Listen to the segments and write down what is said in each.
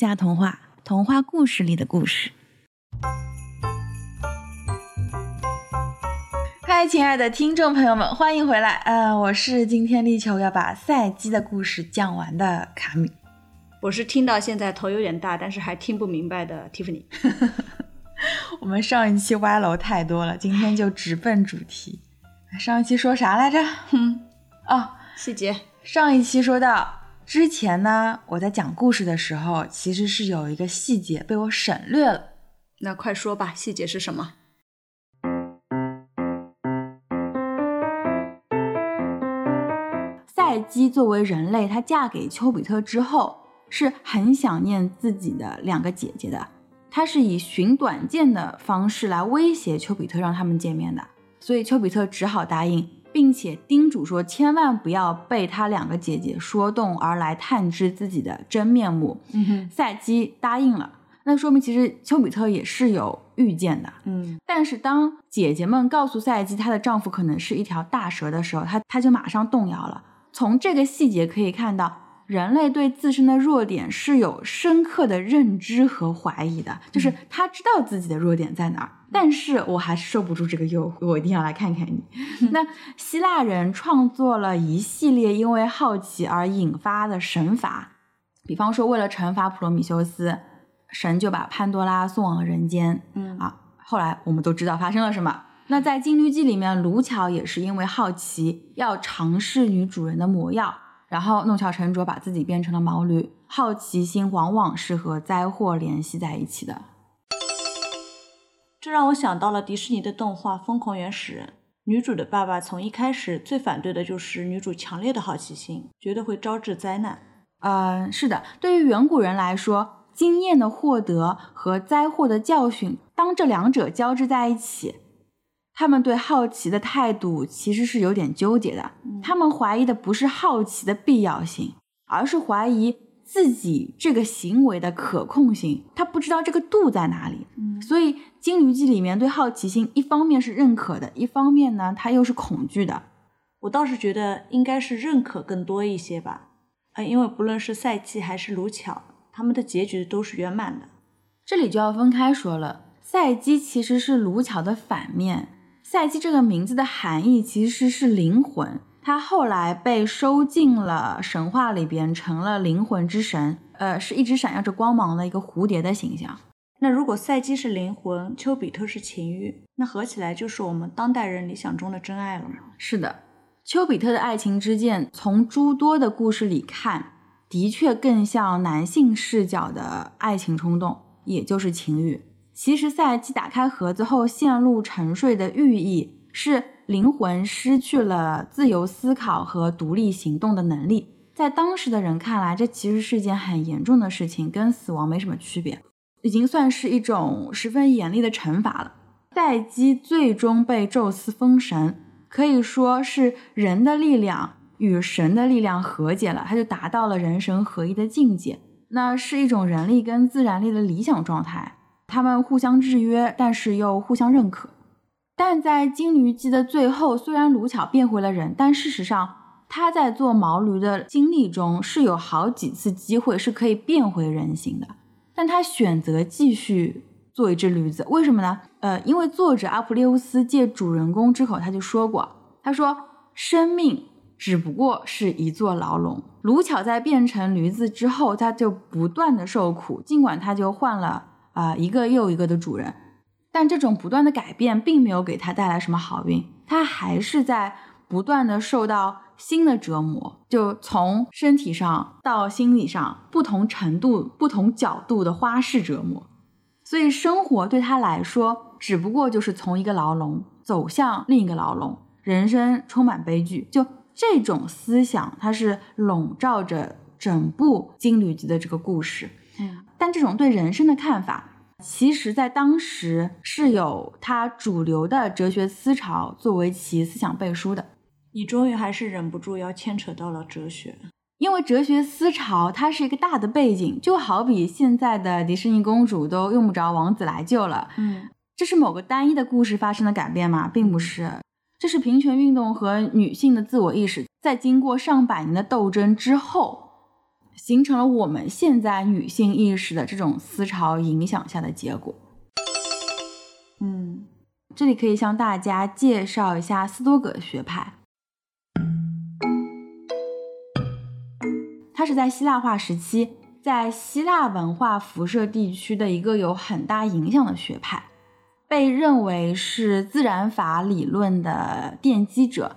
下童话，童话故事里的故事。嗨，亲爱的听众朋友们，欢迎回来。呃，我是今天力求要把赛基的故事讲完的卡米。我是听到现在头有点大，但是还听不明白的 Tiffany。我们上一期歪楼太多了，今天就直奔主题。上一期说啥来着？哼，哦，细节。上一期说到之前呢，我在讲故事的时候，其实是有一个细节被我省略了。那快说吧，细节是什么？赛姬作为人类，她嫁给丘比特之后，是很想念自己的两个姐姐的。她是以寻短见的方式来威胁丘比特，让他们见面的。所以丘比特只好答应，并且叮嘱说，千万不要被他两个姐姐说动而来探知自己的真面目。嗯哼，赛基答应了，那说明其实丘比特也是有预见的。嗯，但是当姐姐们告诉赛基她的丈夫可能是一条大蛇的时候，她她就马上动摇了。从这个细节可以看到，人类对自身的弱点是有深刻的认知和怀疑的，就是他知道自己的弱点在哪儿，但是我还是受不住这个诱惑，我一定要来看看你。那希腊人创作了一系列因为好奇而引发的神罚，比方说为了惩罚普罗米修斯，神就把潘多拉送往了人间。嗯啊，后来我们都知道发生了什么。那在《金驴记》里面，卢巧也是因为好奇要尝试女主人的魔药，然后弄巧成拙把自己变成了毛驴。好奇心往往是和灾祸联系在一起的。这让我想到了迪士尼的动画《疯狂原始人》，女主的爸爸从一开始最反对的就是女主强烈的好奇心，觉得会招致灾难。嗯，是的，对于远古人来说，经验的获得和灾祸的教训，当这两者交织在一起，他们对好奇的态度其实是有点纠结的。他们怀疑的不是好奇的必要性，而是怀疑自己这个行为的可控性。他不知道这个度在哪里。嗯所以《金驴记》里面对好奇心，一方面是认可的，一方面呢，他又是恐惧的。我倒是觉得应该是认可更多一些吧，呃，因为不论是赛季还是卢巧，他们的结局都是圆满的。这里就要分开说了。赛基其实是卢巧的反面。赛基这个名字的含义其实是灵魂，他后来被收进了神话里边，成了灵魂之神。呃，是一直闪耀着光芒的一个蝴蝶的形象。那如果赛基是灵魂，丘比特是情欲，那合起来就是我们当代人理想中的真爱了吗？是的，丘比特的爱情之箭，从诸多的故事里看，的确更像男性视角的爱情冲动，也就是情欲。其实赛基打开盒子后陷入沉睡的寓意，是灵魂失去了自由思考和独立行动的能力。在当时的人看来，这其实是一件很严重的事情，跟死亡没什么区别，已经算是一种十分严厉的惩罚了。赛基最终被宙斯封神，可以说是人的力量与神的力量和解了，他就达到了人神合一的境界。那是一种人力跟自然力的理想状态，他们互相制约，但是又互相认可。但在金驴记的最后，虽然卢巧变回了人，但事实上他在做毛驴的经历中是有好几次机会是可以变回人形的，但他选择继续做一只驴子，为什么呢？呃，因为作者阿普列乌斯借主人公之口他就说过，他说生命只不过是一座牢笼。卢巧在变成驴子之后，他就不断的受苦，尽管他就换了啊、呃一个又一个的主人，但这种不断的改变并没有给他带来什么好运，他还是在不断的受到新的折磨，就从身体上到心理上不同程度、不同角度的花式折磨。所以生活对他来说，只不过就是从一个牢笼走向另一个牢笼，人生充满悲剧。就这种思想，它是笼罩着整部《金缕集》的这个故事。嗯，但这种对人生的看法，其实在当时是有它主流的哲学思潮作为其思想背书的。你终于还是忍不住要牵扯到了哲学。因为哲学思潮它是一个大的背景，就好比现在的迪士尼公主都用不着王子来救了，嗯，这是某个单一的故事发生的改变吗？并不是，这是平权运动和女性的自我意识在经过上百年的斗争之后形成了我们现在女性意识的这种思潮影响下的结果。嗯，这里可以向大家介绍一下斯多葛学派，它是在希腊化时期，在希腊文化辐射地区的一个有很大影响的学派，被认为是自然法理论的奠基者。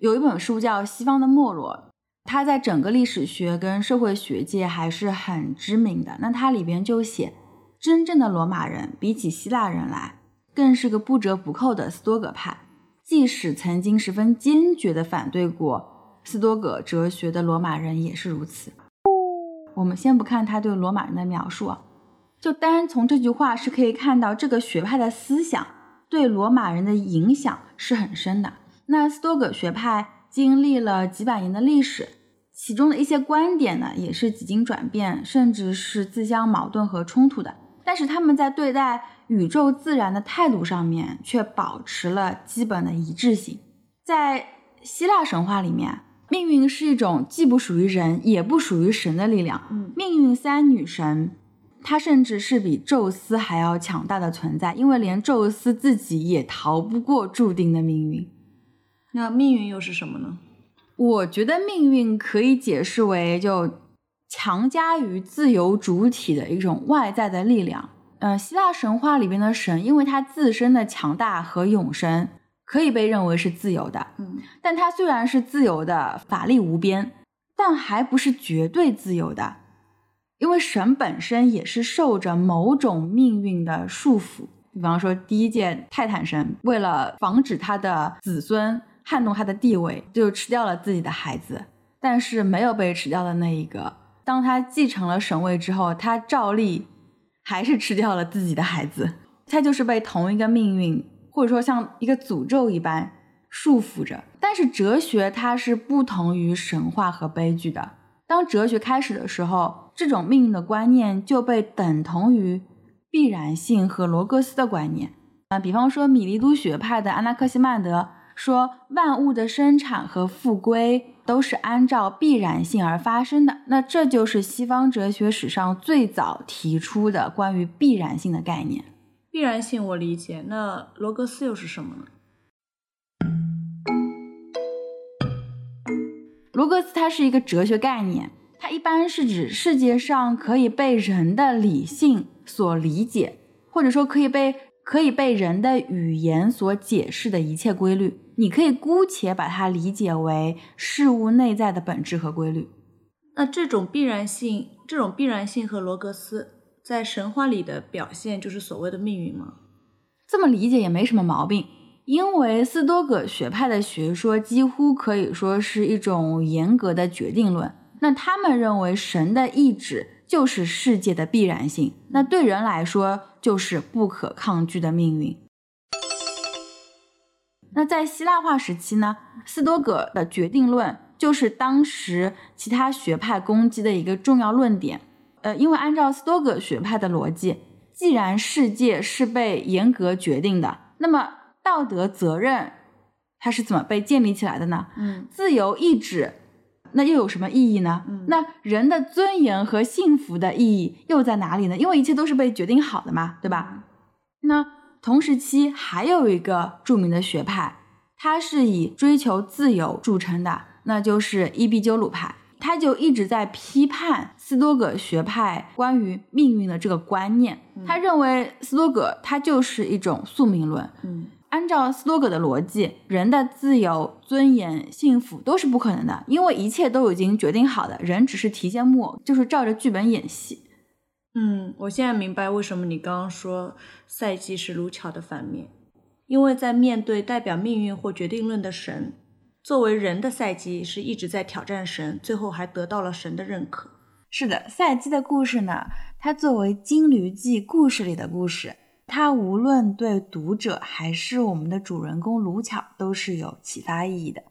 有一本书叫《西方的没落》。他在整个历史学跟社会学界还是很知名的。那他里边就写，真正的罗马人比起希腊人来，更是个不折不扣的斯多葛派。即使曾经十分坚决地反对过斯多葛哲学的罗马人也是如此。我们先不看他对罗马人的描述，就单从这句话是可以看到这个学派的思想对罗马人的影响是很深的。那斯多葛学派经历了几百年的历史。其中的一些观点呢，也是几经转变，甚至是自相矛盾和冲突的。但是他们在对待宇宙自然的态度上面，却保持了基本的一致性。在希腊神话里面，命运是一种既不属于人，也不属于神的力量。命运三女神，她甚至是比宙斯还要强大的存在，因为连宙斯自己也逃不过注定的命运。那命运又是什么呢？我觉得命运可以解释为就强加于自由主体的一种外在的力量。嗯，希腊神话里边的神，因为他自身的强大和永生，可以被认为是自由的。嗯，但他虽然是自由的，法力无边，但还不是绝对自由的，因为神本身也是受着某种命运的束缚。比方说，第一届泰坦神为了防止他的子孙。撼动他的地位，就吃掉了自己的孩子，但是没有被吃掉的那一个，当他继承了神位之后，他照例还是吃掉了自己的孩子。他就是被同一个命运，或者说像一个诅咒一般束缚着。但是哲学它是不同于神话和悲剧的。当哲学开始的时候，这种命运的观念就被等同于必然性和罗格斯的观念。啊，比方说米利都学派的安纳克西曼德。说万物的生产和复归都是按照必然性而发生的，那这就是西方哲学史上最早提出的关于必然性的概念。必然性我理解，那罗格斯又是什么呢？罗格斯它是一个哲学概念，它一般是指世界上可以被人的理性所理解，或者说可以被可以被人的语言所解释的一切规律。你可以姑且把它理解为事物内在的本质和规律。那这种必然性，这种必然性和罗格斯在神话里的表现，就是所谓的命运吗？这么理解也没什么毛病，因为斯多葛学派的学说几乎可以说是一种严格的决定论。那他们认为神的意志就是世界的必然性，那对人来说就是不可抗拒的命运。那在希腊化时期呢，斯多葛的决定论就是当时其他学派攻击的一个重要论点。呃，因为按照斯多葛学派的逻辑，既然世界是被严格决定的，那么道德责任它是怎么被建立起来的呢？嗯，自由意志那又有什么意义呢？嗯，那人的尊严和幸福的意义又在哪里呢？因为一切都是被决定好的嘛，对吧？那。同时期还有一个著名的学派，它是以追求自由著称的，那就是伊壁鸠鲁派。他就一直在批判斯多葛学派关于命运的这个观念。他认为斯多葛他就是一种宿命论。嗯，按照斯多葛的逻辑，人的自由、尊严、幸福都是不可能的，因为一切都已经决定好的，人只是提线木偶，就是照着剧本演戏。嗯，我现在明白为什么你刚刚说赛季是卢巧的反面，因为在面对代表命运或决定论的神，作为人的赛季是一直在挑战神，最后还得到了神的认可。是的，赛季的故事呢，它作为《金驴记》故事里的故事，它无论对读者还是我们的主人公卢巧都是有启发意义的。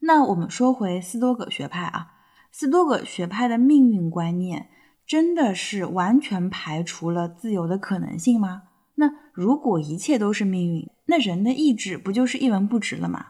那我们说回斯多葛学派啊，斯多葛学派的命运观念。真的是完全排除了自由的可能性吗？那如果一切都是命运，那人的意志不就是一文不值了吗？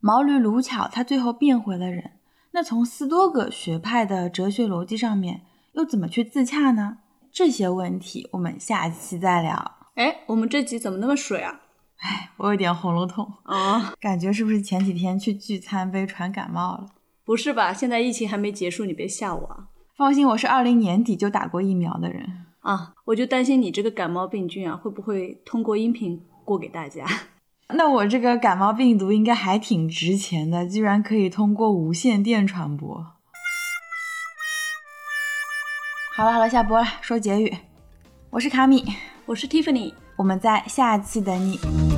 毛驴卢巧他最后变回了人，那从斯多葛学派的哲学逻辑上面，又怎么去自洽呢？这些问题我们下期再聊。哎，我们这集怎么那么水啊？哎，我有点喉咙痛啊，感觉是不是前几天去聚餐被传感冒了？不是吧？现在疫情还没结束，你别吓我啊！放心，我是二零年底就打过疫苗的人啊，我就担心你这个感冒病菌啊，会不会通过音频过给大家？那我这个感冒病毒应该还挺值钱的，居然可以通过无线电传播。好了好了，下播了，说结语。我是卡米，我是 Tiffany，我们在下期等你。